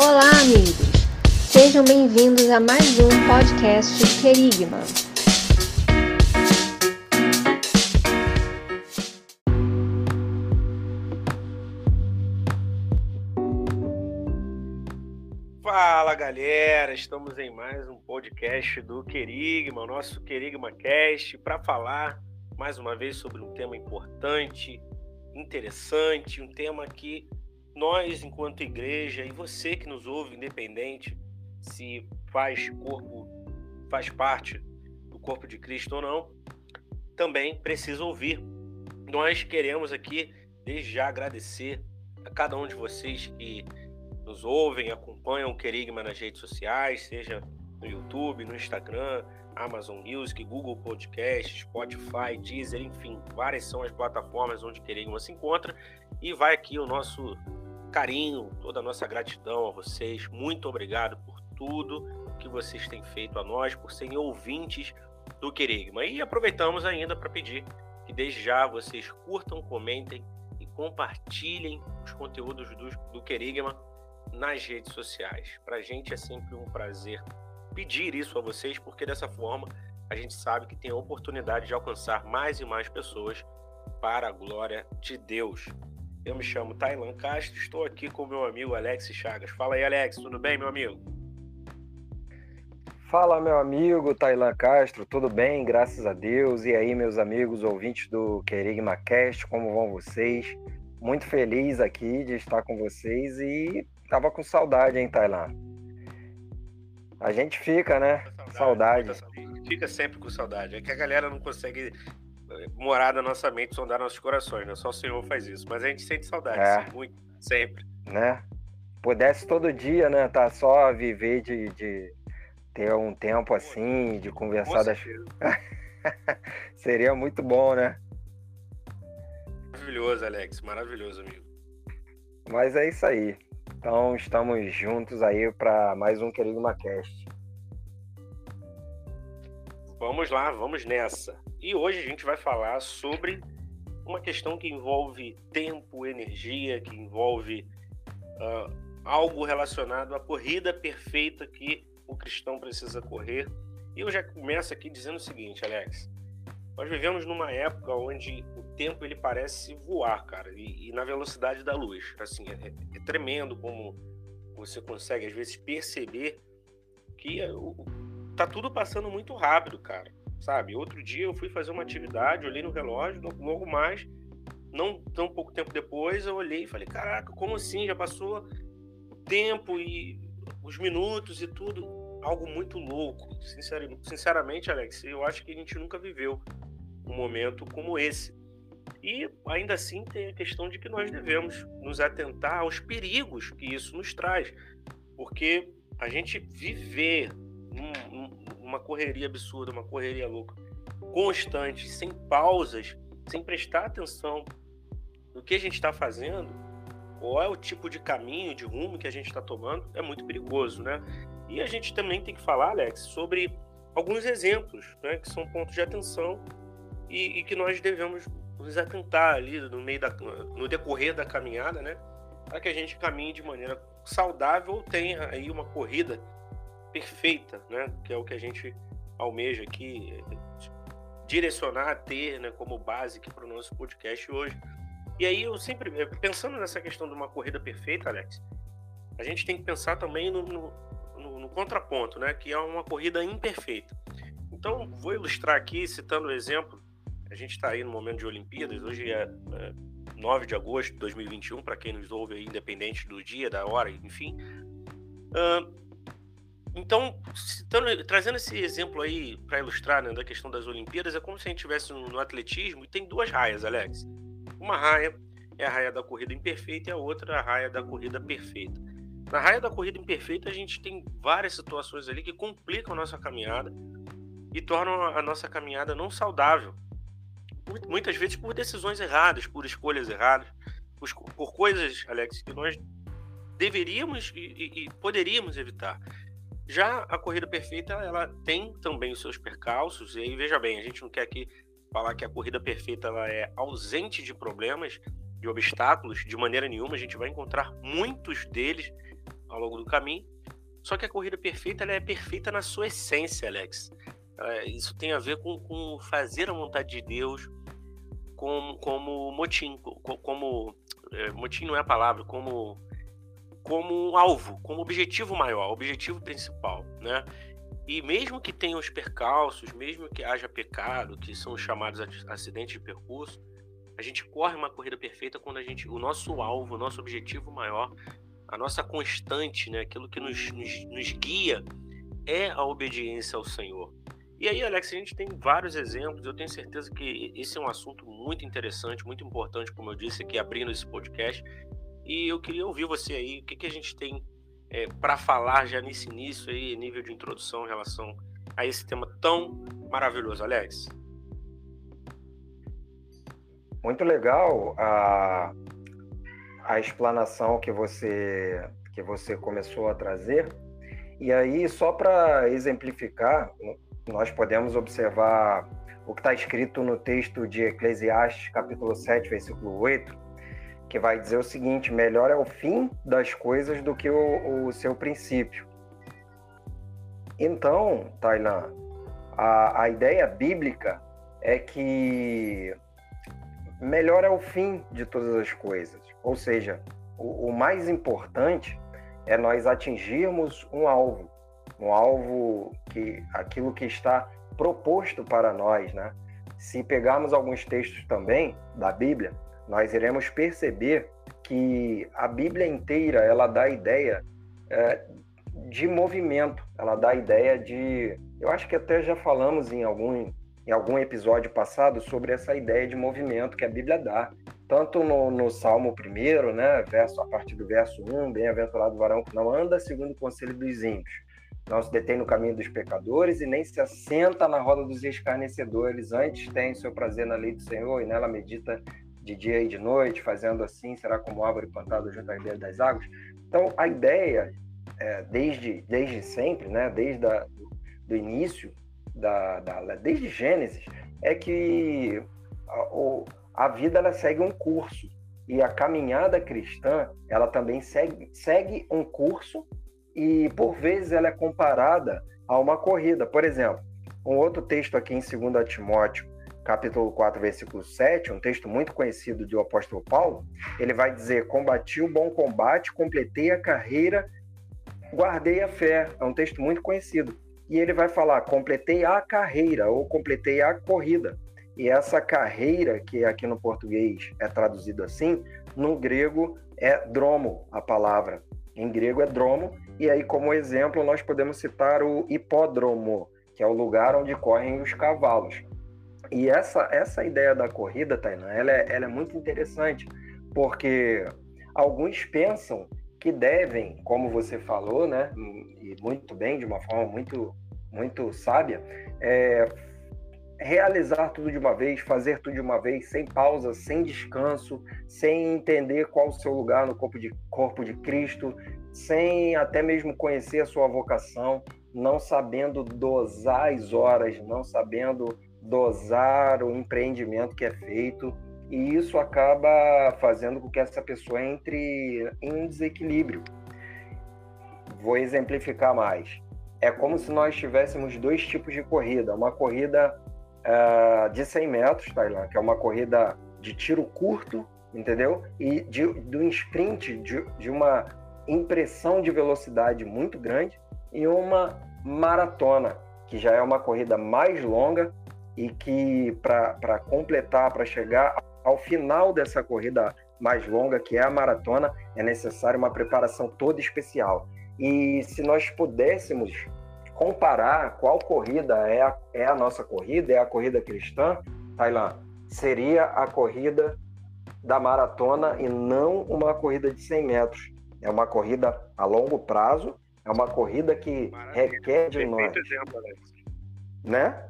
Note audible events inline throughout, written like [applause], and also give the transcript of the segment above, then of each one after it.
Olá, amigos! Sejam bem-vindos a mais um podcast Querigma. Fala galera, estamos em mais um podcast do Querigma, o nosso Querigma Cast, para falar mais uma vez sobre um tema importante, interessante, um tema que nós, enquanto igreja, e você que nos ouve, independente se faz corpo, faz parte do corpo de Cristo ou não, também precisa ouvir. Nós queremos aqui, desde já, agradecer a cada um de vocês que nos ouvem, acompanham o Querigma nas redes sociais, seja no YouTube, no Instagram, Amazon Music, Google Podcast, Spotify, Deezer, enfim, várias são as plataformas onde Querigma se encontra. E vai aqui o nosso carinho, toda a nossa gratidão a vocês. Muito obrigado por tudo que vocês têm feito a nós, por serem ouvintes do Querigma. E aproveitamos ainda para pedir que desde já vocês curtam, comentem e compartilhem os conteúdos do, do Querigma nas redes sociais. Para a gente é sempre um prazer pedir isso a vocês, porque dessa forma a gente sabe que tem a oportunidade de alcançar mais e mais pessoas para a glória de Deus. Eu me chamo Tailan Castro, estou aqui com meu amigo Alex Chagas. Fala aí, Alex, tudo bem, meu amigo? Fala, meu amigo Tailan Castro, tudo bem? Graças a Deus. E aí, meus amigos ouvintes do Querigma Cast, como vão vocês? Muito feliz aqui de estar com vocês e tava com saudade, hein, Tailan? A gente fica, né? Saudade. saudade. Fica sempre com saudade. É que a galera não consegue morar na nossa mente, sondar nossos corações, né? Só o Senhor faz isso. Mas a gente sente saudade, é. sim, muito, sempre. Né? Pudesse todo dia, né? Tá só viver de, de ter um tempo assim, de conversar das. [laughs] Seria muito bom, né? Maravilhoso, Alex. Maravilhoso, amigo. Mas é isso aí. Então estamos juntos aí para mais um Querido Macast. Vamos lá, vamos nessa. E hoje a gente vai falar sobre uma questão que envolve tempo, energia, que envolve uh, algo relacionado à corrida perfeita que o cristão precisa correr. E eu já começo aqui dizendo o seguinte, Alex. Nós vivemos numa época onde o tempo ele parece voar, cara, e, e na velocidade da luz. Assim, é, é, tremendo como você consegue às vezes perceber que o, tá tudo passando muito rápido, cara sabe? Outro dia eu fui fazer uma atividade, olhei no relógio, logo mais, não tão pouco tempo depois, eu olhei e falei, caraca, como assim? Já passou o tempo e os minutos e tudo. Algo muito louco. Sinceramente, Alex, eu acho que a gente nunca viveu um momento como esse. E ainda assim tem a questão de que nós devemos nos atentar aos perigos que isso nos traz. Porque a gente viver num, uma correria absurda, uma correria louca, constante, sem pausas, sem prestar atenção no que a gente está fazendo, qual é o tipo de caminho, de rumo que a gente está tomando, é muito perigoso, né? E a gente também tem que falar, Alex, sobre alguns exemplos, né, que são pontos de atenção e, e que nós devemos nos atentar ali no meio da, no decorrer da caminhada, né, para que a gente caminhe de maneira saudável ou tenha aí uma corrida perfeita, né? Que é o que a gente almeja aqui direcionar a ter, né, como base para o nosso podcast hoje. E aí eu sempre pensando nessa questão de uma corrida perfeita, Alex, a gente tem que pensar também no, no, no, contraponto, né? Que é uma corrida imperfeita. Então vou ilustrar aqui citando o exemplo. A gente está aí no momento de Olimpíadas. Hoje é, é 9 de agosto de 2021, para quem nos ouve aí, independente do dia, da hora, enfim. Uh, então, citando, trazendo esse exemplo aí para ilustrar né, da questão das Olimpíadas, é como se a gente estivesse no, no, atletismo e tem duas raias, Alex. Uma raia é a raia da corrida imperfeita e a outra é a raia da corrida perfeita. Na raia da corrida imperfeita, a gente tem várias situações ali que complicam a nossa caminhada e tornam a nossa caminhada não saudável. Muitas vezes por decisões erradas, por escolhas erradas, por, por coisas, Alex, que nós deveríamos e, e, e poderíamos evitar. Já a corrida perfeita, ela tem também os seus percalços, e aí veja bem, a gente não quer aqui falar que a corrida perfeita ela é ausente de problemas, de obstáculos, de maneira nenhuma, a gente vai encontrar muitos deles ao longo do caminho. Só que a corrida perfeita ela é perfeita na sua essência, Alex. É, isso tem a ver com, com fazer a vontade de Deus como, como motim, como é, motim não é a palavra, como como alvo, como objetivo maior, objetivo principal, né? E mesmo que tenha os percalços, mesmo que haja pecado, que são chamados acidentes de percurso, a gente corre uma corrida perfeita quando a gente, o nosso alvo, o nosso objetivo maior, a nossa constante, né, aquilo que nos, nos, nos guia é a obediência ao Senhor. E aí, Alex, a gente tem vários exemplos. Eu tenho certeza que esse é um assunto muito interessante, muito importante, como eu disse aqui, abrindo esse podcast. E eu queria ouvir você aí, o que, que a gente tem é, para falar já nesse início aí, nível de introdução em relação a esse tema tão maravilhoso, Alex. Muito legal a, a explanação que você que você começou a trazer. E aí, só para exemplificar, nós podemos observar o que está escrito no texto de Eclesiastes, capítulo 7, versículo 8, que vai dizer o seguinte: melhor é o fim das coisas do que o, o seu princípio. Então, Tailan, a, a ideia bíblica é que melhor é o fim de todas as coisas. Ou seja, o, o mais importante é nós atingirmos um alvo um alvo que aquilo que está proposto para nós, né? Se pegarmos alguns textos também da Bíblia, nós iremos perceber que a Bíblia inteira ela dá a ideia é, de movimento, ela dá a ideia de, eu acho que até já falamos em algum em algum episódio passado sobre essa ideia de movimento que a Bíblia dá, tanto no, no Salmo 1, né, verso, a partir do verso 1, bem-aventurado o varão que não anda segundo o conselho dos ímpios, não se detém no caminho dos pecadores e nem se assenta na roda dos escarnecedores. Antes tem seu prazer na lei do Senhor e nela medita de dia e de noite, fazendo assim, será como árvore plantada junto à ribeira das águas. Então, a ideia, é, desde, desde sempre, né, desde a, do início, da, da, desde Gênesis, é que a, a vida ela segue um curso e a caminhada cristã ela também segue, segue um curso e por vezes ela é comparada a uma corrida. Por exemplo, um outro texto aqui em 2 Timóteo, capítulo 4, versículo 7, um texto muito conhecido do apóstolo Paulo, ele vai dizer: Combati o bom combate, completei a carreira, guardei a fé. É um texto muito conhecido. E ele vai falar: completei a carreira ou completei a corrida. E essa carreira, que aqui no português é traduzido assim, no grego é dromo a palavra. Em grego é dromo, e aí, como exemplo, nós podemos citar o hipódromo, que é o lugar onde correm os cavalos. E essa, essa ideia da corrida, Tainá, ela é, ela é muito interessante, porque alguns pensam que devem, como você falou, né, e muito bem, de uma forma muito, muito sábia, é, realizar tudo de uma vez, fazer tudo de uma vez, sem pausa, sem descanso, sem entender qual o seu lugar no corpo de, corpo de Cristo, sem até mesmo conhecer a sua vocação, não sabendo dosar as horas, não sabendo dosar o empreendimento que é feito, e isso acaba fazendo com que essa pessoa entre em desequilíbrio. Vou exemplificar mais. É como se nós tivéssemos dois tipos de corrida. Uma corrida uh, de 100 metros, Tailan, que é uma corrida de tiro curto, entendeu? E de, de um sprint, de, de uma impressão de velocidade muito grande, e uma maratona, que já é uma corrida mais longa e que para completar, para chegar ao final dessa corrida mais longa, que é a maratona, é necessária uma preparação toda especial. E se nós pudéssemos comparar qual corrida é a, é a nossa corrida, é a corrida cristã, Tailan, seria a corrida da maratona e não uma corrida de 100 metros. É uma corrida a longo prazo, é uma corrida que Maravilha. requer de nós. Exemplo, né?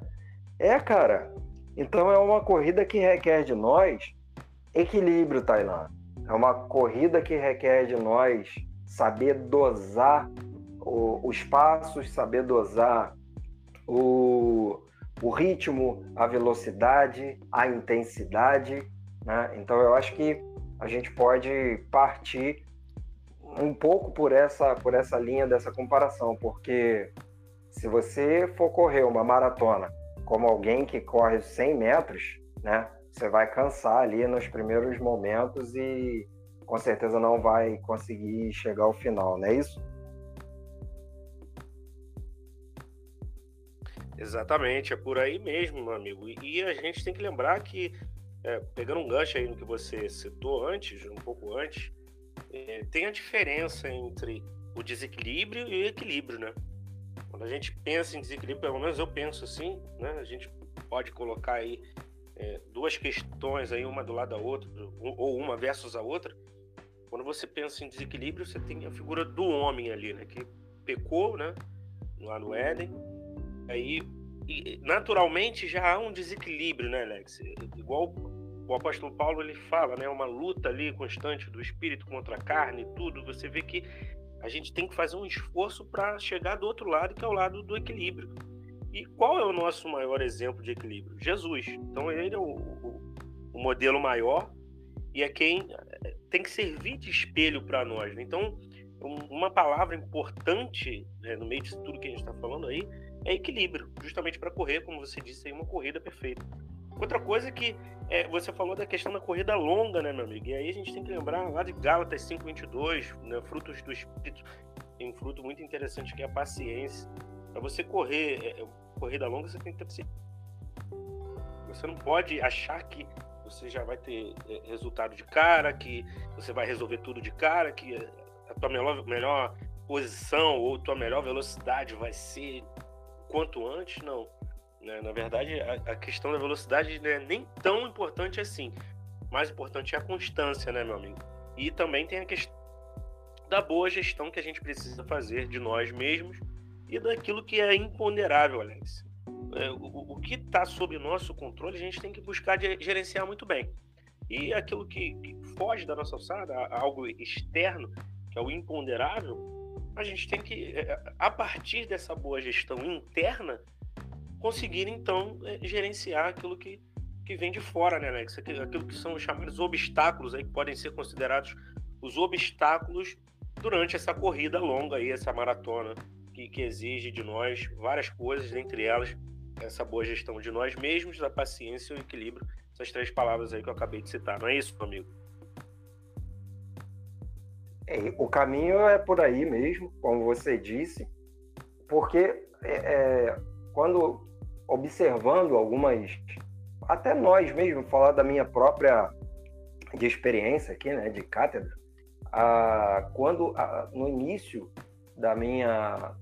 É, cara. Então é uma corrida que requer de nós equilíbrio, Tailan. É uma corrida que requer de nós saber dosar o, os passos, saber dosar o, o ritmo, a velocidade, a intensidade. Né? Então, eu acho que a gente pode partir um pouco por essa, por essa linha dessa comparação, porque se você for correr uma maratona como alguém que corre 100 metros, né, você vai cansar ali nos primeiros momentos e com certeza não vai conseguir chegar ao final, não é isso? Exatamente, é por aí mesmo, meu amigo. E a gente tem que lembrar que, é, pegando um gancho aí no que você citou antes, um pouco antes, é, tem a diferença entre o desequilíbrio e o equilíbrio, né? Quando a gente pensa em desequilíbrio, pelo menos eu penso assim, né? A gente pode colocar aí é, duas questões aí, uma do lado da outra, ou uma versus a outra. Quando você pensa em desequilíbrio, você tem a figura do homem ali, né? Que pecou, né? Lá no Éden. Aí, naturalmente, já há um desequilíbrio, né, Alex? Igual o apóstolo Paulo ele fala, né? Uma luta ali constante do espírito contra a carne e tudo. Você vê que a gente tem que fazer um esforço para chegar do outro lado, que é o lado do equilíbrio. E qual é o nosso maior exemplo de equilíbrio? Jesus. Então ele é o, o, o modelo maior e é quem eh, tem que servir de espelho para nós. Né? Então, uma palavra importante né, no meio disso tudo que a gente está falando aí é equilíbrio, justamente para correr, como você disse, aí, uma corrida perfeita. Outra coisa que é, você falou da questão da corrida longa, né, meu amigo? E aí a gente tem que lembrar lá de Gálatas 5,22, né, frutos do Espírito, tem um fruto muito interessante que é a paciência. Para você correr é, é, corrida longa, você tem que ter. Você não pode achar que você já vai ter é, resultado de cara, que você vai resolver tudo de cara, que a tua melhor, melhor posição ou tua melhor velocidade vai ser quanto antes, não né? Na verdade, a, a, questão da velocidade não é nem tão importante assim. Mais importante é a constância, né, meu amigo? E também tem a questão da boa gestão que a gente precisa fazer de nós mesmos e daquilo que é imponderável, Alex. É, o, o, que está sob nosso controle, a gente tem que buscar gerenciar muito bem. E aquilo que, que foge da nossa alçada, algo externo, que é o imponderável, a gente tem que, é, a partir dessa boa gestão interna, conseguir então é, gerenciar aquilo que, que vem de fora, né, Alex? Aquilo que são os chamados obstáculos aí, que podem ser considerados os obstáculos durante essa corrida longa aí, essa maratona, que, que exige de nós várias coisas, entre elas essa boa gestão de nós mesmos, da paciência e o equilíbrio, essas três palavras aí que eu acabei de citar, não é isso, amigo? É, o caminho é por aí mesmo, como você disse, porque é, é quando observando algumas, até nós mesmo, falar da minha própria de experiência aqui, né, de cátedra, a, quando a, no início da minha,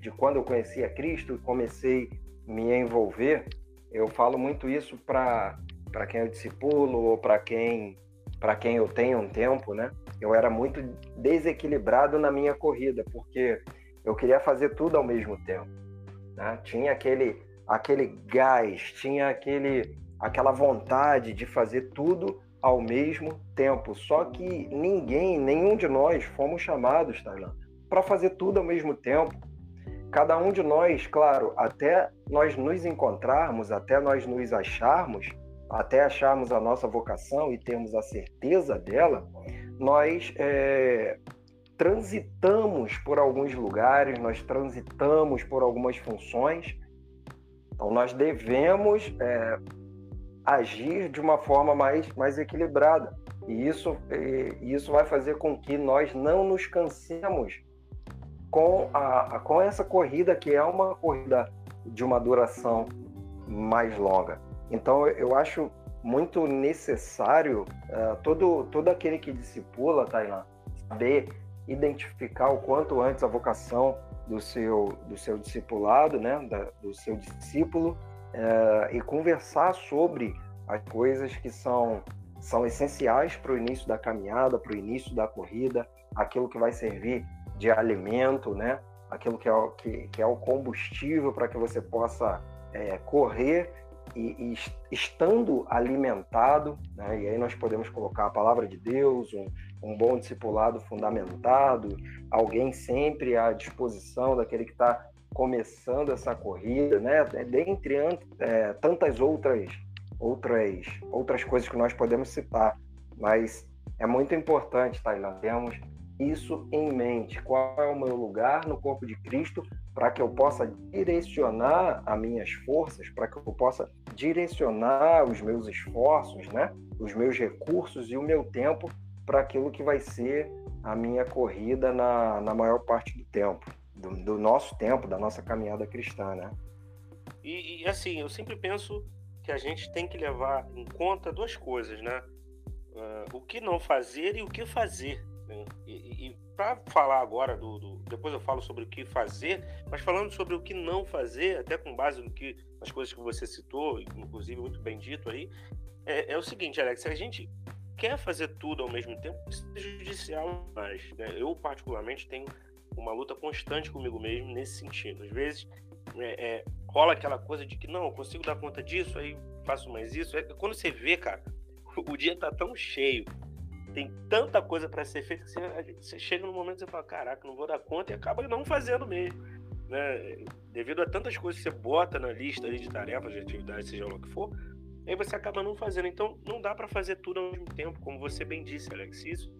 de quando eu conheci a Cristo e comecei a me envolver, eu falo muito isso para para quem eu discipulo ou para quem para quem eu tenho um tempo, né? Eu era muito desequilibrado na minha corrida porque eu queria fazer tudo ao mesmo tempo. Né? Tinha aquele aquele gás, tinha aquele, aquela vontade de fazer tudo ao mesmo tempo. Só que ninguém, nenhum de nós fomos chamados, Tailan, para fazer tudo ao mesmo tempo. Cada um de nós, claro, até nós nos encontrarmos, até nós nos acharmos, até acharmos a nossa vocação e termos a certeza dela, nós é, transitamos por alguns lugares, nós transitamos por algumas funções então, nós devemos é, agir de uma forma mais, mais equilibrada. E isso, e isso vai fazer com que nós não nos cansemos com, a, com essa corrida, que é uma corrida de uma duração mais longa. Então, eu acho muito necessário uh, todo, todo aquele que discipula, Tailan, saber identificar o quanto antes a vocação do seu, do seu discipulado, né, da, do seu discípulo, é, e conversar sobre as coisas que são, são essenciais para o início da caminhada, para o início da corrida, aquilo que vai servir de alimento, né, aquilo que é que, que é o combustível para que você possa é, correr e, e, estando alimentado, né, e aí nós podemos colocar a palavra de Deus, um, um bom discipulado fundamentado, alguém sempre à disposição daquele que está começando essa corrida, né? Dentre é, tantas outras, outras, outras coisas que nós podemos citar, mas é muito importante, Tailan, termos isso em mente. Qual é o meu lugar no corpo de Cristo para que eu possa direcionar as minhas forças, para que eu possa direcionar os meus esforços, né? os meus recursos e o meu tempo para aquilo que vai ser a minha corrida na, na maior parte do tempo, do, do nosso tempo, da nossa caminhada cristã, né? E, e, assim, eu sempre penso que a gente tem que levar em conta duas coisas, né? Uh, o que não fazer e o que fazer. Né? E, e para falar agora do, do, depois eu falo sobre o que fazer, mas falando sobre o que não fazer, até com base no que nas coisas que você citou, inclusive muito bem dito aí, é, é o seguinte, Alex, se a gente quer fazer tudo ao mesmo tempo, isso é judicial mas Né? Eu, particularmente, tenho uma luta constante comigo mesmo nesse sentido. Às vezes é, é, rola aquela coisa de que não, eu consigo dar conta disso, aí faço mais isso. É, quando você vê, cara, [laughs] o dia tá tão cheio, tem tanta coisa para ser feita que você, você, chega no momento você fala, caraca, não vou dar conta e acaba não fazendo mesmo. Né? Devido a tantas coisas que você bota na lista de tarefas, de atividades, seja lá o que for, aí você acaba não fazendo. Então, não dá para fazer tudo ao mesmo tempo, como você bem disse, Alex. Isso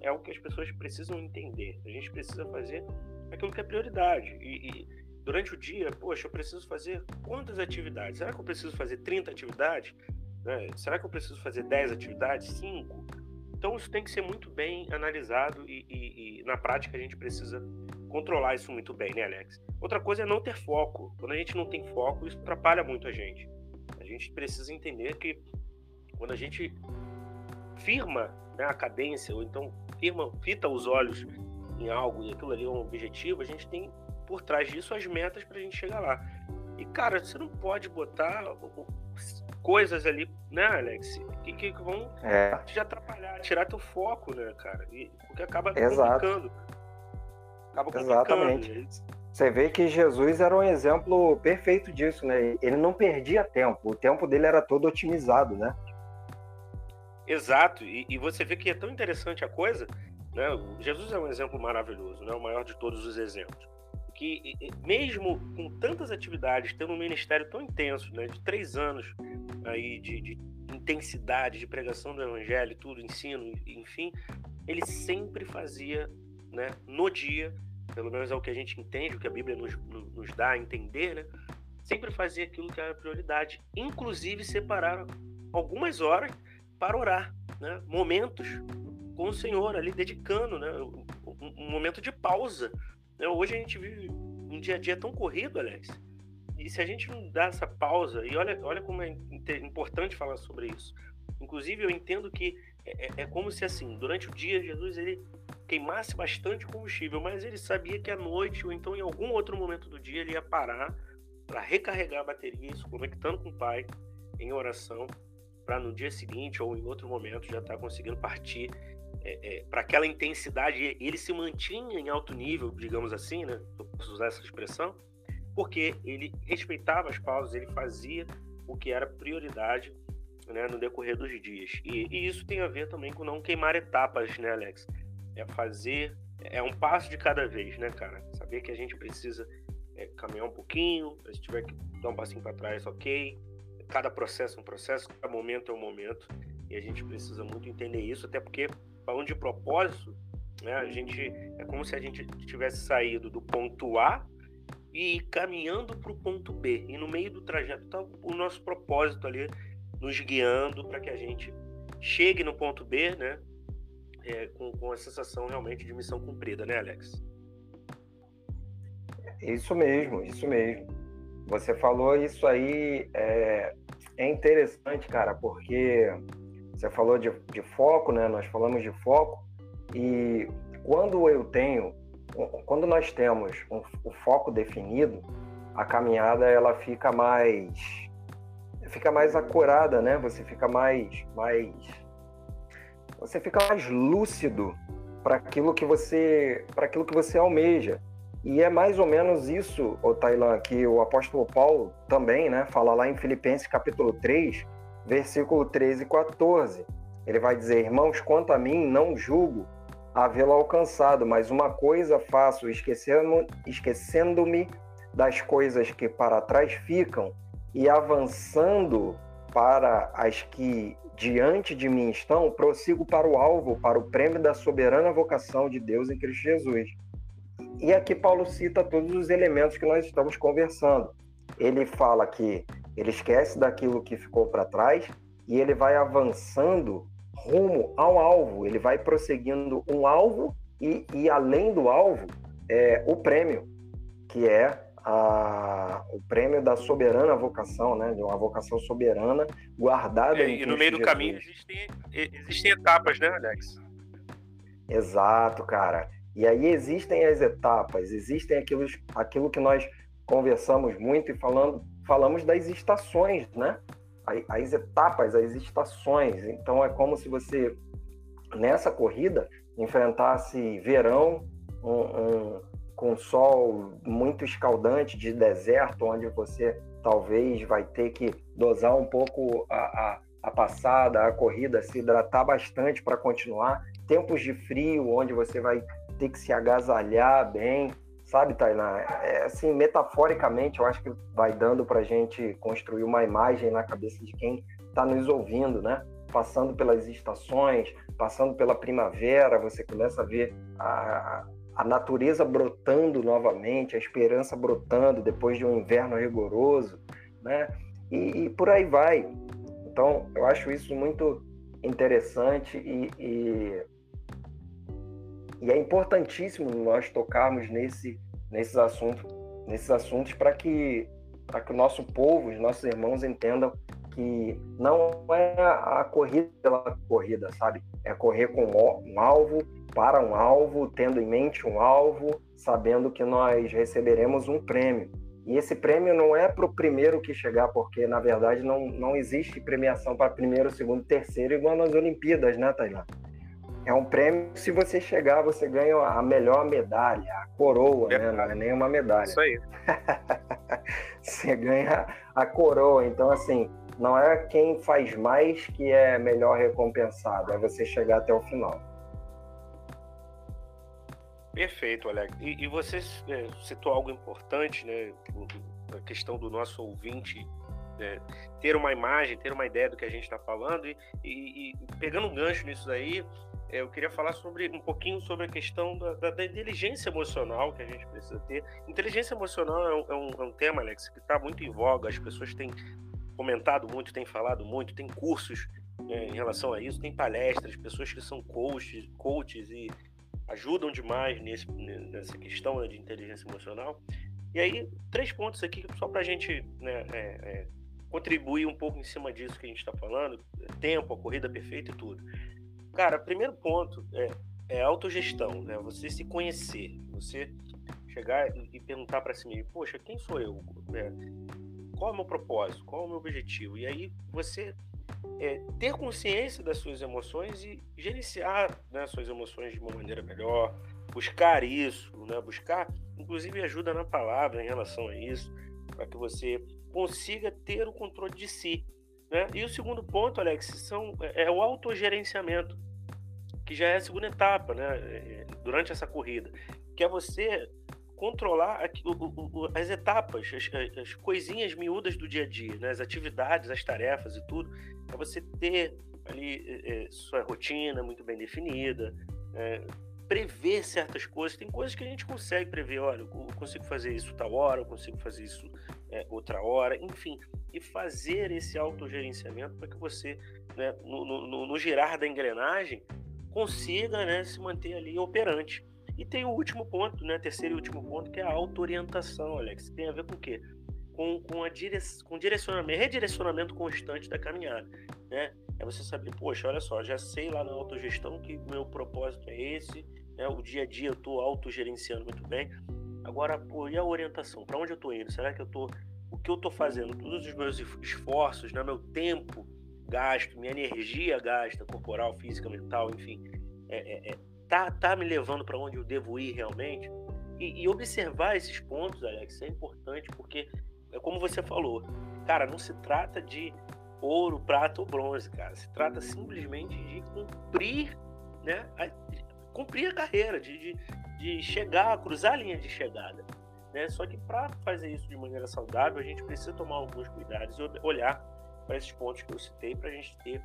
é o que as pessoas precisam entender. A gente precisa fazer aquilo que é prioridade. E, e durante o dia, poxa, eu preciso fazer quantas atividades? Será que eu preciso fazer 30 atividades? Né? Será que eu preciso fazer 10 atividades? 5? Então, isso tem que ser muito bem analisado e, e, e na prática a gente precisa controlar isso muito bem, né, Alex? Outra coisa é não ter foco. Quando a gente não tem foco, isso atrapalha muito a gente gente precisa entender que quando a gente firma né, a cadência, ou então firma, fita os olhos em algo e aquilo ali é um objetivo, a gente tem por trás disso as metas para a gente chegar lá. E, cara, você não pode botar coisas ali, né, Alex, que, que vão é. te atrapalhar, tirar teu foco, né, cara? E, porque acaba Exato. complicando. Acaba complicando. Exatamente. Você vê que Jesus era um exemplo perfeito disso, né? Ele não perdia tempo, o tempo dele era todo otimizado, né? Exato, e, e você vê que é tão interessante a coisa, né? Jesus é um exemplo maravilhoso, né? O maior de todos os exemplos. Que mesmo com tantas atividades, tendo um ministério tão intenso, né? De três anos aí de, de intensidade de pregação do evangelho, tudo, ensino, enfim, ele sempre fazia, né? No dia pelo menos é o que a gente entende, o que a Bíblia nos, nos dá a entender, né? Sempre fazia aquilo que era prioridade, inclusive separar algumas horas para orar, né? Momentos com o Senhor ali dedicando, né? Um, um momento de pausa. Né? Hoje a gente vive um dia a dia tão corrido, Alex. E se a gente não dá essa pausa, e olha, olha como é importante falar sobre isso. Inclusive, eu entendo que é, é, é como se assim, durante o dia, Jesus ele queimasse bastante combustível, mas ele sabia que à noite ou então em algum outro momento do dia ele ia parar para recarregar a bateria, se conectando com o Pai em oração, para no dia seguinte ou em outro momento já estar tá conseguindo partir é, é, para aquela intensidade. Ele se mantinha em alto nível, digamos assim, né? Posso usar essa expressão, porque ele respeitava as pausas, ele fazia o que era prioridade né, no decorrer dos dias. E, e, isso tem a ver também com não queimar etapas, né, Alex? É fazer, é um passo de cada vez, né, cara? Saber que a gente precisa é, caminhar um pouquinho, se tiver que dar um passinho para trás, ok. Cada processo é um processo, cada momento é um momento, e a gente precisa muito entender isso, até porque, falando de propósito, né, a gente é como se a gente tivesse saído do ponto A e caminhando para o ponto B, e no meio do trajeto está o nosso propósito ali nos guiando para que a gente chegue no ponto B, né, é, com, com a sensação realmente de missão cumprida, né, Alex? Isso mesmo, isso mesmo. Você falou isso aí, é, é interessante, cara, porque você falou de, de foco, né? Nós falamos de foco, e quando eu tenho, quando nós temos um, o foco definido, a caminhada ela fica mais fica mais acurada, né? Você fica mais mais você fica mais lúcido para aquilo que você para aquilo que você almeja. E é mais ou menos isso, o Tailan, que o apóstolo Paulo também, né, fala lá em Filipenses capítulo 3, versículo 13 e 14. Ele vai dizer: "Irmãos, quanto a mim, não julgo havê-lo alcançado, mas uma coisa faço, esquecendo, esquecendo-me das coisas que para trás ficam e avançando para as que diante de mim estão, prossigo para o alvo, para o prêmio da soberana vocação de Deus em Cristo Jesus. E aqui Paulo cita todos os elementos que nós estamos conversando. Ele fala que ele esquece daquilo que ficou para trás e ele vai avançando rumo ao alvo, ele vai prosseguindo um alvo e, e além do alvo, é, o prêmio, que é a, o prêmio da soberana vocação, né? De uma vocação soberana guardada é, em E no meio do Jesus. caminho existem, existem etapas, né, Alex? Exato, cara. E aí existem as etapas, existem aquilo, aquilo que nós conversamos muito e falando, falamos das estações, né? As etapas, as estações. Então é como se você, nessa corrida, enfrentasse verão, um, um com sol muito escaldante de deserto, onde você talvez vai ter que dosar um pouco a, a, a passada, a corrida, se hidratar bastante para continuar. Tempos de frio, onde você vai ter que se agasalhar bem, sabe, Tainá? É, assim, metaforicamente, eu acho que vai dando para a gente construir uma imagem na cabeça de quem está nos ouvindo, né? Passando pelas estações, passando pela primavera, você começa a ver a, a natureza brotando novamente, a esperança brotando depois de um inverno rigoroso, né? E, e por aí vai. Então, eu acho isso muito interessante e, e, e é importantíssimo nós tocarmos nesse, nesses assuntos, nesses assuntos para que para que o nosso povo, os nossos irmãos entendam que não é a corrida pela corrida, sabe? É correr com um alvo para um alvo, tendo em mente um alvo, sabendo que nós receberemos um prêmio. E esse prêmio não é para o primeiro que chegar, porque na verdade não, não existe premiação para primeiro, segundo, terceiro, igual nas Olimpíadas, né, Tainá? É um prêmio, se você chegar, você ganha a melhor medalha, a coroa, é né? Não é nem uma medalha. Isso aí. [laughs] você ganha a coroa. Então, assim, não é quem faz mais que é melhor recompensado, é você chegar até o final. Perfeito, Alex. E, e você é, citou algo importante, né? A questão do nosso ouvinte é, ter uma imagem, ter uma ideia do que a gente está falando. E, e, e, pegando um gancho nisso daí, é, eu queria falar sobre um pouquinho sobre a questão da, da, da, inteligência emocional que a gente precisa ter. Inteligência emocional é um, é um, é um tema, Alex, que está muito em voga. As pessoas têm comentado muito, têm falado muito, tem cursos é, em relação a isso, tem palestras, pessoas que são coaches, coaches e ajudam demais nesse, nessa questão né, de inteligência emocional. E aí, três pontos aqui só para a gente né, é, é, contribuir um pouco em cima disso que a gente está falando: tempo, a corrida perfeita e tudo. Cara, primeiro ponto é, é autogestão, né? Você se conhecer, você chegar e perguntar para si mesmo: poxa, quem sou eu? É, qual é o meu propósito? Qual é o meu objetivo? E aí você é, ter consciência das suas emoções e gerenciar né, suas emoções de uma maneira melhor, buscar isso, né, buscar, inclusive ajuda na palavra em relação a isso, para que você consiga ter o controle de si. Né? E o segundo ponto, Alex, são, é, é o autogerenciamento, que já é a segunda etapa né, é, durante essa corrida, que é você controlar as etapas, as, as, coisinhas miúdas do dia a dia, né? as atividades, as tarefas e tudo, para você ter ali é, sua rotina muito bem definida, é, prever certas coisas. Tem coisas que a gente consegue prever, olha, eu consigo fazer isso tal hora, eu consigo fazer isso é, outra hora, enfim, e fazer esse autogerenciamento para que você, né, no, no, no, girar da engrenagem, consiga né, se manter ali operante. E tem o último ponto, né? Terceiro e último ponto, que é a auto-orientação, Alex. Tem a ver com o quê? Com, com, a dire... com direcionamento, redirecionamento constante da caminhada, né? É você saber, poxa, olha só, já sei lá na autogestão que meu propósito é esse, né? O dia a dia eu estou autogerenciando muito bem. Agora, pô, e a orientação? Para onde eu estou indo? Será que eu estou o que eu estou fazendo, todos os meus esforços, né, meu tempo gasto, minha energia gasta, corporal, física, mental, enfim, é, é, é tá, tá me levando para onde eu devo ir realmente? E, e, observar esses pontos, Alex, é importante porque, é como você falou, cara, não se trata de ouro, prata ou bronze, cara. Se trata simplesmente de cumprir, né? A, cumprir a carreira, de, de, de chegar, cruzar a linha de chegada. Né? Só que para fazer isso de maneira saudável, a gente precisa tomar alguns cuidados e olhar para esses pontos que eu citei, para a gente ter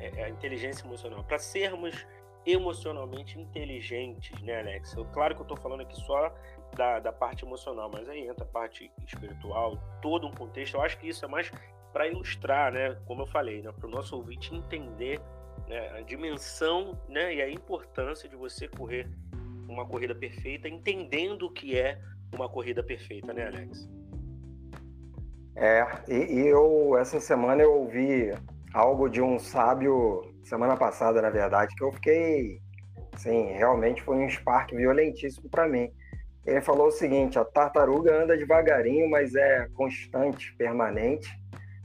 é, a inteligência emocional, para sermos emocionalmente inteligentes, né, Alex? Eu, claro que eu estou falando aqui só da, da parte emocional, mas aí entra a parte espiritual, todo um contexto. Eu acho que isso é mais para ilustrar, né, como eu falei, né, para o nosso ouvinte entender né, a dimensão né, e a importância de você correr uma corrida perfeita, entendendo o que é uma corrida perfeita, né, Alex? É, e, e eu, essa semana eu ouvi algo de um sábio, semana passada, na verdade, que eu fiquei, sim, realmente foi um spark violentíssimo para mim. Ele falou o seguinte: a tartaruga anda devagarinho, mas é constante, permanente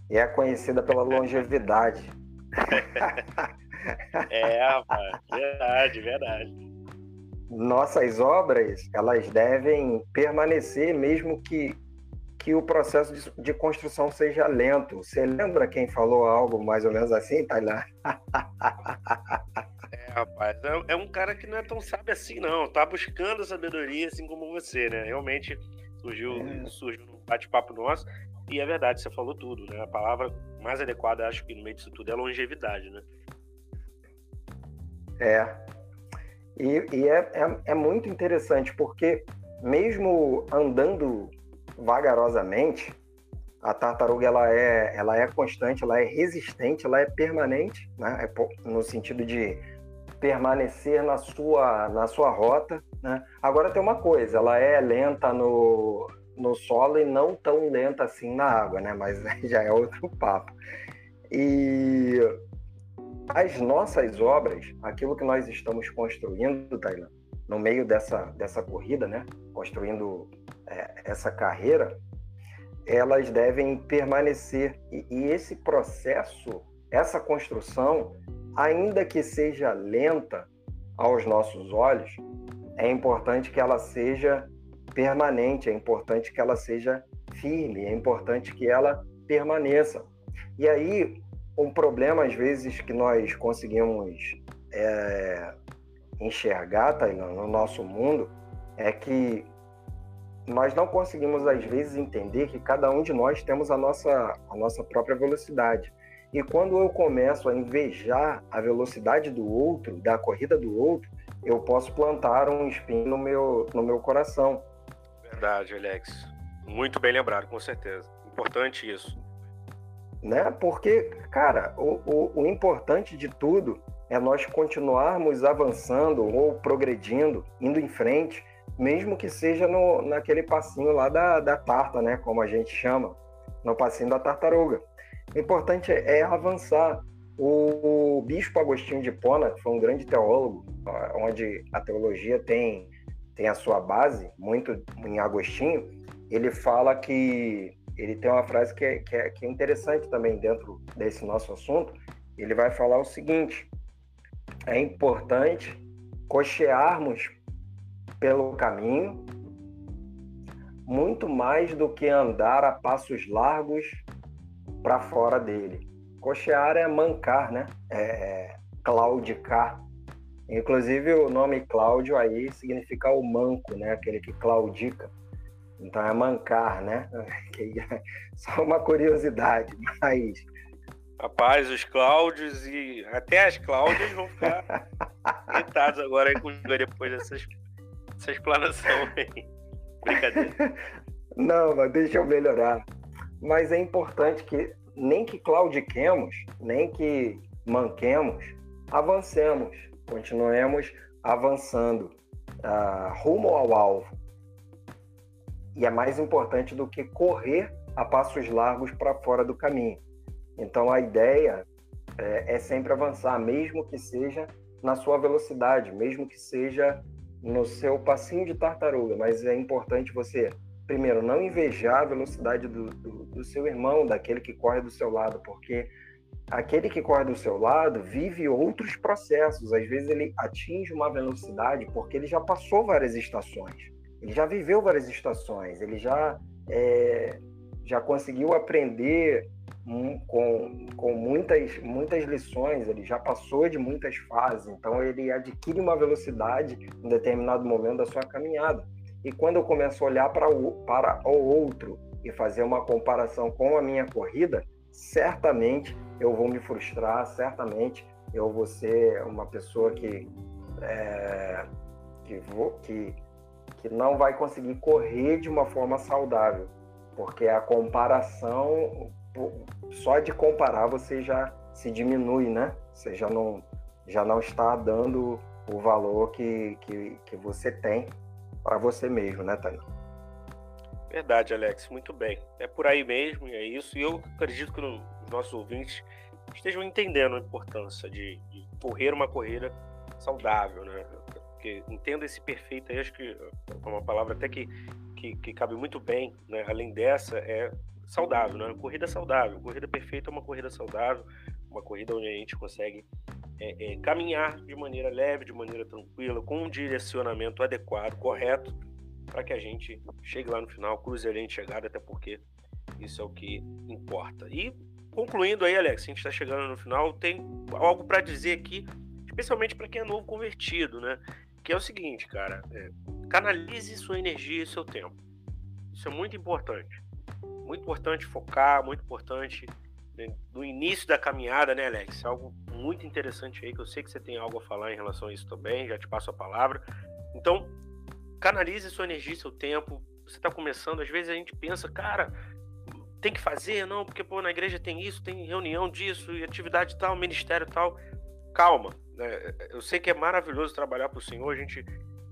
e é conhecida pela longevidade. [laughs] é, rapaz, verdade, verdade. Nossas obras, elas devem permanecer mesmo que que o processo de, de, construção seja lento. Você lembra quem falou algo mais ou menos assim, Tailã? [laughs] é, rapaz, é, é, um cara que não é tão sábio assim, não. Tá buscando sabedoria, assim como você, né? Realmente surgiu, é. surgiu num bate-papo nosso. E é verdade, você falou tudo, né? A palavra mais adequada, acho que no meio disso tudo, é longevidade, né? É. E, e é, é, é muito interessante, porque mesmo andando vagarosamente, a tartaruga ela é, ela é constante, ela é resistente, ela é permanente, né? É no sentido de permanecer na sua, na sua rota. Né? Agora tem uma coisa, ela é lenta no, no solo e não tão lenta assim na água, né? mas [laughs] já é outro papo. E as nossas obras, aquilo que nós estamos construindo, no meio dessa, dessa corrida, né? construindo essa carreira, elas devem permanecer. E, e esse processo, essa construção, ainda que seja lenta aos nossos olhos, é importante que ela seja permanente, é importante que ela seja firme, é importante que ela permaneça. E aí, um problema, às vezes, que nós conseguimos é, enxergar tá, no nosso mundo é que nós não conseguimos às vezes entender que cada um de nós temos a nossa, a nossa própria velocidade. E quando eu começo a invejar a velocidade do outro, da corrida do outro, eu posso plantar um espinho no meu, no meu coração. Verdade, Alex. Muito bem lembrado, com certeza. Importante isso. Né? Porque, cara, o, o, o importante de tudo é nós continuarmos avançando ou progredindo, indo em frente, mesmo que seja no, naquele passinho lá da, da tarta, né? Como a gente chama, no passinho da tartaruga. O importante é, avançar. O, o, bispo Agostinho de Pona, que foi um grande teólogo, onde a teologia tem, tem a sua base, muito em Agostinho, ele fala que ele tem uma frase que é, que é, que é interessante também dentro desse nosso assunto. Ele vai falar o seguinte: é importante cochearmos pelo caminho, muito mais do que andar a passos largos para fora dele. Cochear é mancar, né? É claudicar. Inclusive o nome Cláudio aí significa o manco, né? Aquele que claudica. Então é mancar, né? [laughs] Só uma curiosidade, mas Rapaz, os Cláudios e até as Cláudias vão ficar [laughs] irritados agora aí com depois dessas essa explanação aí. [laughs] Brincadeira. Não, mas deixa eu melhorar. Mas é importante que nem que claudiquemos, nem que manquemos, avancemos, continuemos avançando uh, rumo ao alvo. E é mais importante do que correr a passos largos para fora do caminho. Então a ideia é, é sempre avançar, mesmo que seja na sua velocidade, mesmo que seja no seu passinho de tartaruga, mas é importante você, primeiro, não invejar a velocidade do, do, do, seu irmão, daquele que corre do seu lado, porque aquele que corre do seu lado vive outros processos. Às vezes ele atinge uma velocidade porque ele já passou várias estações, ele já viveu várias estações, ele já, é, já conseguiu aprender com, com muitas, muitas lições, ele já passou de muitas fases, então ele adquire uma velocidade em determinado momento da sua caminhada. E quando eu começo a olhar para o, para o outro e fazer uma comparação com a minha corrida, certamente eu vou me frustrar, certamente eu vou ser uma pessoa que, é, que, vou, que, que não vai conseguir correr de uma forma saudável, porque a comparação, só de comparar você já se diminui, né? Você já não, já não está dando o valor que, que, que você tem para você mesmo, né, Tânia? Verdade, Alex, muito bem. É por aí mesmo, e é isso. E eu acredito que os nossos ouvintes estejam entendendo a importância de, de correr uma corrida saudável, né? Porque entendo esse perfeito aí, acho que é uma palavra até que, que, que, cabe muito bem, né? Além dessa, é saudável, né? Corrida saudável. Corrida perfeita é uma corrida saudável, uma corrida onde a gente consegue é, é, caminhar de maneira leve, de maneira tranquila, com um direcionamento adequado, correto, para que a gente chegue lá no final, cruze a linha de chegada, até porque isso é o que importa. E concluindo aí, Alex, a gente está chegando no final, tem algo para dizer aqui, especialmente para quem é novo convertido, né? Que é o seguinte, cara, é, canalize sua energia e seu tempo. Isso é muito importante. Muito importante focar, muito importante né, no início da caminhada, né, Alex? Algo muito interessante aí, que eu sei que você tem algo a falar em relação a isso também, já te passo a palavra. Então, canalize sua energia, seu tempo. Você está começando, às vezes a gente pensa, cara, tem que fazer, não, porque pô, na igreja tem isso, tem reunião disso, e atividade tal, ministério tal. Calma, né? Eu sei que é maravilhoso trabalhar para o Senhor, a gente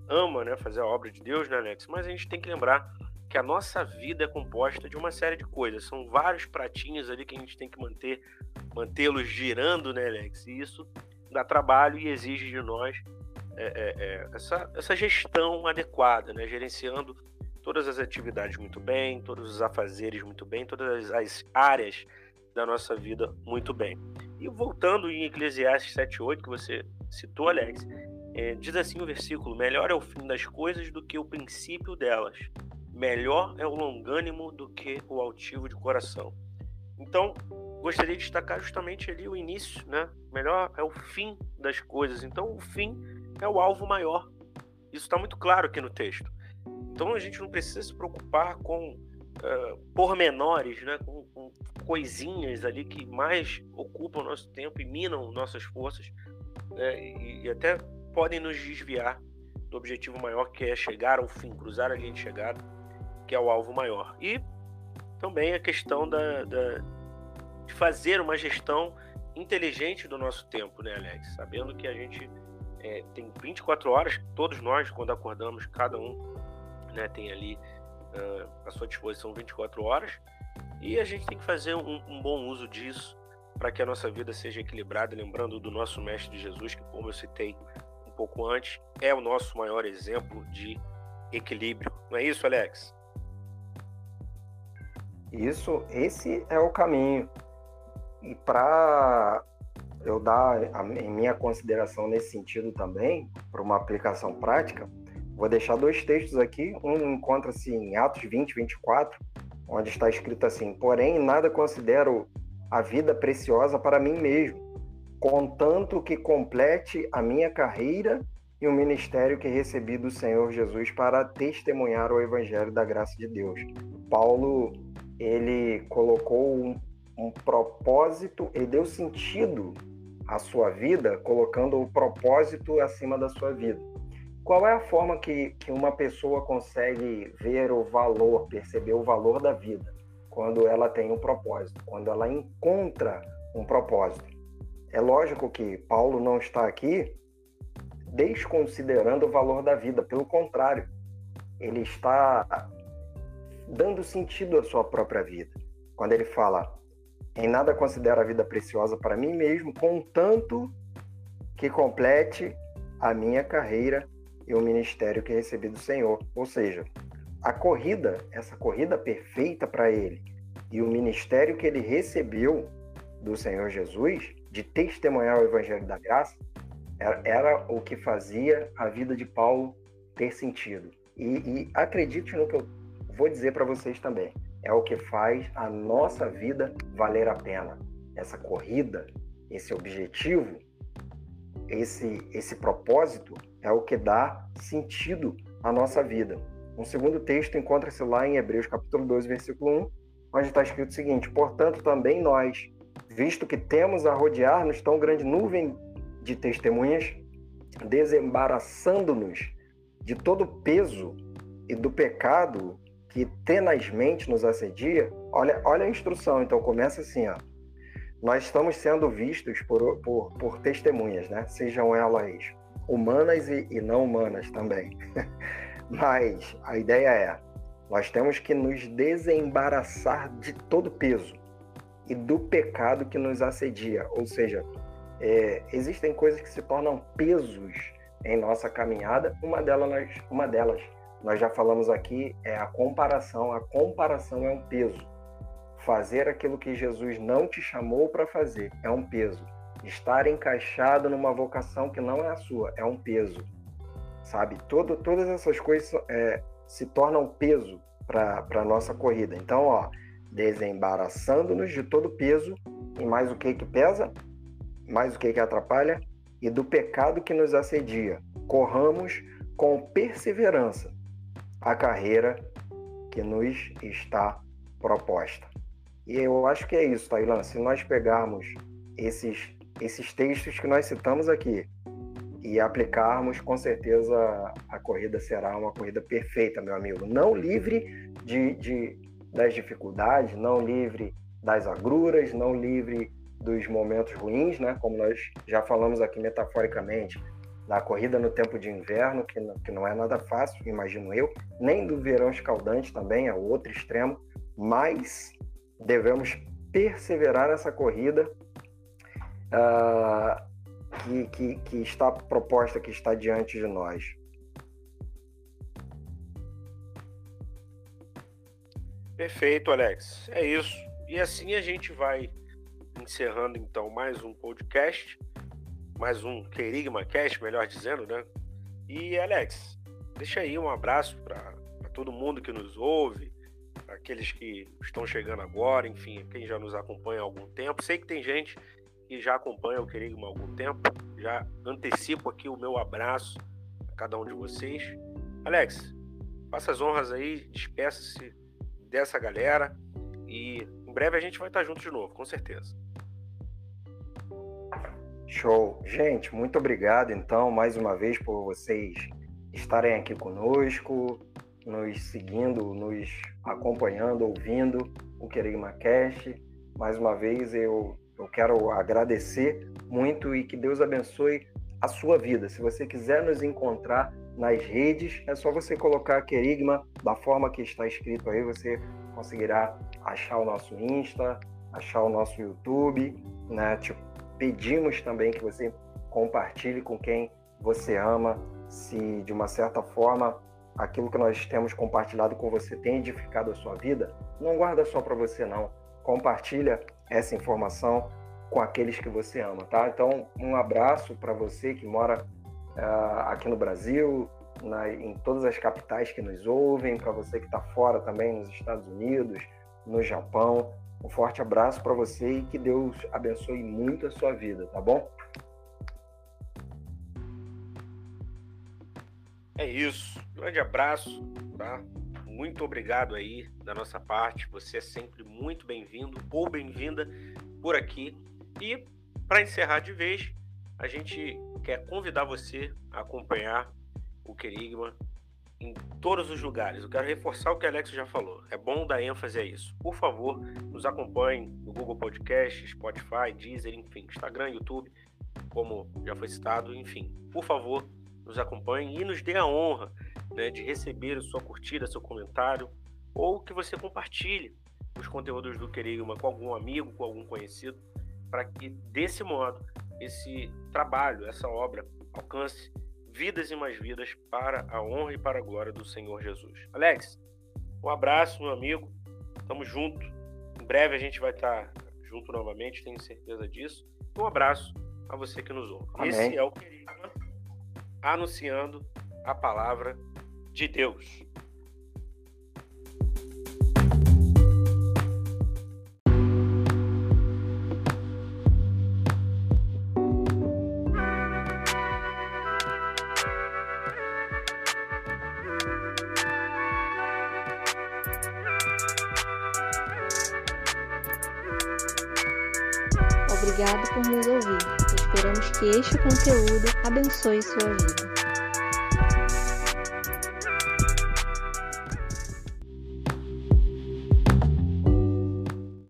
ama né, fazer a obra de Deus, né, Alex? Mas a gente tem que lembrar que a nossa vida é composta de uma série de coisas. São vários pratinhos ali que a gente tem que manter, mantê-los girando, né, Alex? E isso dá trabalho e exige de nós é, é, é, essa, essa gestão adequada, né? Gerenciando todas as atividades muito bem, todos os afazeres muito bem, todas as áreas da nossa vida muito bem. E voltando em Eclesiastes 7,8, que você citou, Alex, é, diz assim o versículo: Melhor é o fim das coisas do que o princípio delas, melhor é o longânimo do que o altivo de coração. Então, gostaria de destacar justamente ali o início, né? Melhor é o fim das coisas. Então, o fim é o alvo maior. Isso está muito claro aqui no texto. Então a gente não precisa se preocupar com uh, pormenores, né? Com, com, coisinhas ali que mais ocupam o nosso tempo e minam nossas forças né? e, e, até podem nos desviar do objetivo maior que é chegar ao fim, cruzar a linha de chegada, que é o alvo maior. E também a questão da, da de fazer uma gestão inteligente do nosso tempo, né, Alex? Sabendo que a gente é, tem 24 horas, todos nós, quando acordamos, cada um né, tem ali uh, à sua disposição 24 horas, e a gente tem que fazer um, um bom uso disso para que a nossa vida seja equilibrada, lembrando do nosso Mestre Jesus, que, como eu citei um pouco antes, é o nosso maior exemplo de equilíbrio. Não é isso, Alex? Isso, esse é o caminho. E para eu dar a minha consideração nesse sentido também, para uma aplicação prática, Vou deixar dois textos aqui. Um encontra-se em Atos 20, 24, onde está escrito assim: Porém, nada considero a vida preciosa para mim mesmo, contanto que complete a minha carreira e o ministério que recebi do Senhor Jesus para testemunhar o evangelho da graça de Deus. Paulo, ele colocou um, um propósito, ele deu sentido à sua vida, colocando o propósito acima da sua vida. Qual é a forma que, que uma pessoa consegue ver o valor, perceber o valor da vida? Quando ela tem um propósito, quando ela encontra um propósito. É lógico que Paulo não está aqui desconsiderando o valor da vida, pelo contrário, ele está dando sentido à sua própria vida. Quando ele fala, em nada considero a vida preciosa para mim mesmo, contanto que complete a minha carreira e o ministério que recebi do Senhor. Ou seja, a corrida, essa corrida perfeita para ele e o ministério que ele recebeu do Senhor Jesus de testemunhar o evangelho da graça era, era o que fazia a vida de Paulo ter sentido. E, e acredite no que eu vou dizer para vocês também. É o que faz a nossa vida valer a pena. Essa corrida, esse objetivo, esse, esse propósito é o que dá sentido à nossa vida. Um segundo texto encontra-se lá em Hebreus capítulo 2, versículo 1, onde está escrito o seguinte: portanto, também nós, visto que temos a rodear-nos tão grande nuvem de testemunhas, desembaraçando-nos de todo o peso e do pecado que tenazmente nos assedia, olha, olha a instrução, então começa assim, ó. Nós estamos sendo vistos por, por, por testemunhas, né? Sejam elas humanas e, e não humanas também. [laughs] Mas a ideia é, nós temos que nos desembaraçar de todo peso e do pecado que nos assedia. Ou seja, é, existem coisas que se tornam pesos em nossa caminhada. Uma delas, uma delas, nós já falamos aqui, é a comparação. A comparação é um peso. Fazer aquilo que Jesus não te chamou para fazer é um peso. Estar encaixado numa vocação que não é a sua é um peso. Sabe? Todo, todas essas coisas é, se tornam peso para a nossa corrida. Então, ó, desembaraçando-nos de todo peso e mais o que que pesa, mais o que que atrapalha e do pecado que nos assedia. Corramos com perseverança a carreira que nos está proposta. E eu acho que é isso, Tailã. Se nós pegarmos esses, esses textos que nós citamos aqui e aplicarmos, com certeza a corrida será uma corrida perfeita, meu amigo. Não livre de, de das dificuldades, não livre das agruras, não livre dos momentos ruins, né? Como nós já falamos aqui metaforicamente, da corrida no tempo de inverno, que não, que não é nada fácil, imagino eu, nem do verão escaldante também, é o outro extremo, mas devemos perseverar nessa corrida uh, que, que, que está proposta, que está diante de nós. Perfeito, Alex. É isso. E assim a gente vai encerrando então mais um podcast, mais um Querigma Cast, melhor dizendo, né? E Alex, deixa aí um abraço para todo mundo que nos ouve, aqueles que estão chegando agora, enfim, quem já nos acompanha há algum tempo. Sei que tem gente que já acompanha o Querigma há algum tempo. Já antecipo aqui o meu abraço a cada um de vocês. Alex, faça as honras aí, despeça-se dessa galera e em breve a gente vai estar junto de novo, com certeza. Show. Gente, muito obrigado então mais uma vez por vocês estarem aqui conosco, nos seguindo, nos acompanhando, ouvindo o Querigma Cast. Mais uma vez eu, eu quero agradecer muito e que Deus abençoe a sua vida. Se você quiser nos encontrar nas redes, é só você colocar Querigma da forma que está escrito aí, você conseguirá achar o nosso Insta, achar o nosso YouTube, né? Tipo, pedimos também que você compartilhe com quem você ama, se de uma certa forma aquilo que nós temos compartilhado com você tem edificado a sua vida, não guarda só para você não. Compartilha essa informação com aqueles que você ama, tá? Então, um abraço para você que mora uh, aqui no Brasil, na, em todas as capitais que nos ouvem, para você que está fora também, nos Estados Unidos, no Japão. Um forte abraço para você e que Deus abençoe muito a sua vida, tá bom? É isso. Grande abraço, tá? Muito obrigado aí da nossa parte. Você é sempre muito bem-vindo ou bem-vinda por aqui. E para encerrar de vez, a gente quer convidar você a acompanhar o Querigma em todos os lugares. Eu quero reforçar o que o Alex já falou. É bom dar ênfase a isso. Por favor, nos acompanhe no Google Podcast, Spotify, Deezer, enfim, Instagram, YouTube, como já foi citado, enfim. Por favor, nos acompanhe e nos dê a honra né, de receber a sua curtida, seu comentário, ou que você compartilhe os conteúdos do Querigma com algum amigo, com algum conhecido, para que desse modo esse trabalho, essa obra alcance vidas e mais vidas para a honra e para a glória do Senhor Jesus. Alex, um abraço, meu amigo. Tamo junto. Em breve a gente vai estar junto novamente, tenho certeza disso. Um abraço a você que nos ouve. Amém. Esse é o Querigma anunciando a palavra de Deus. Conteúdo abençoe sua vida.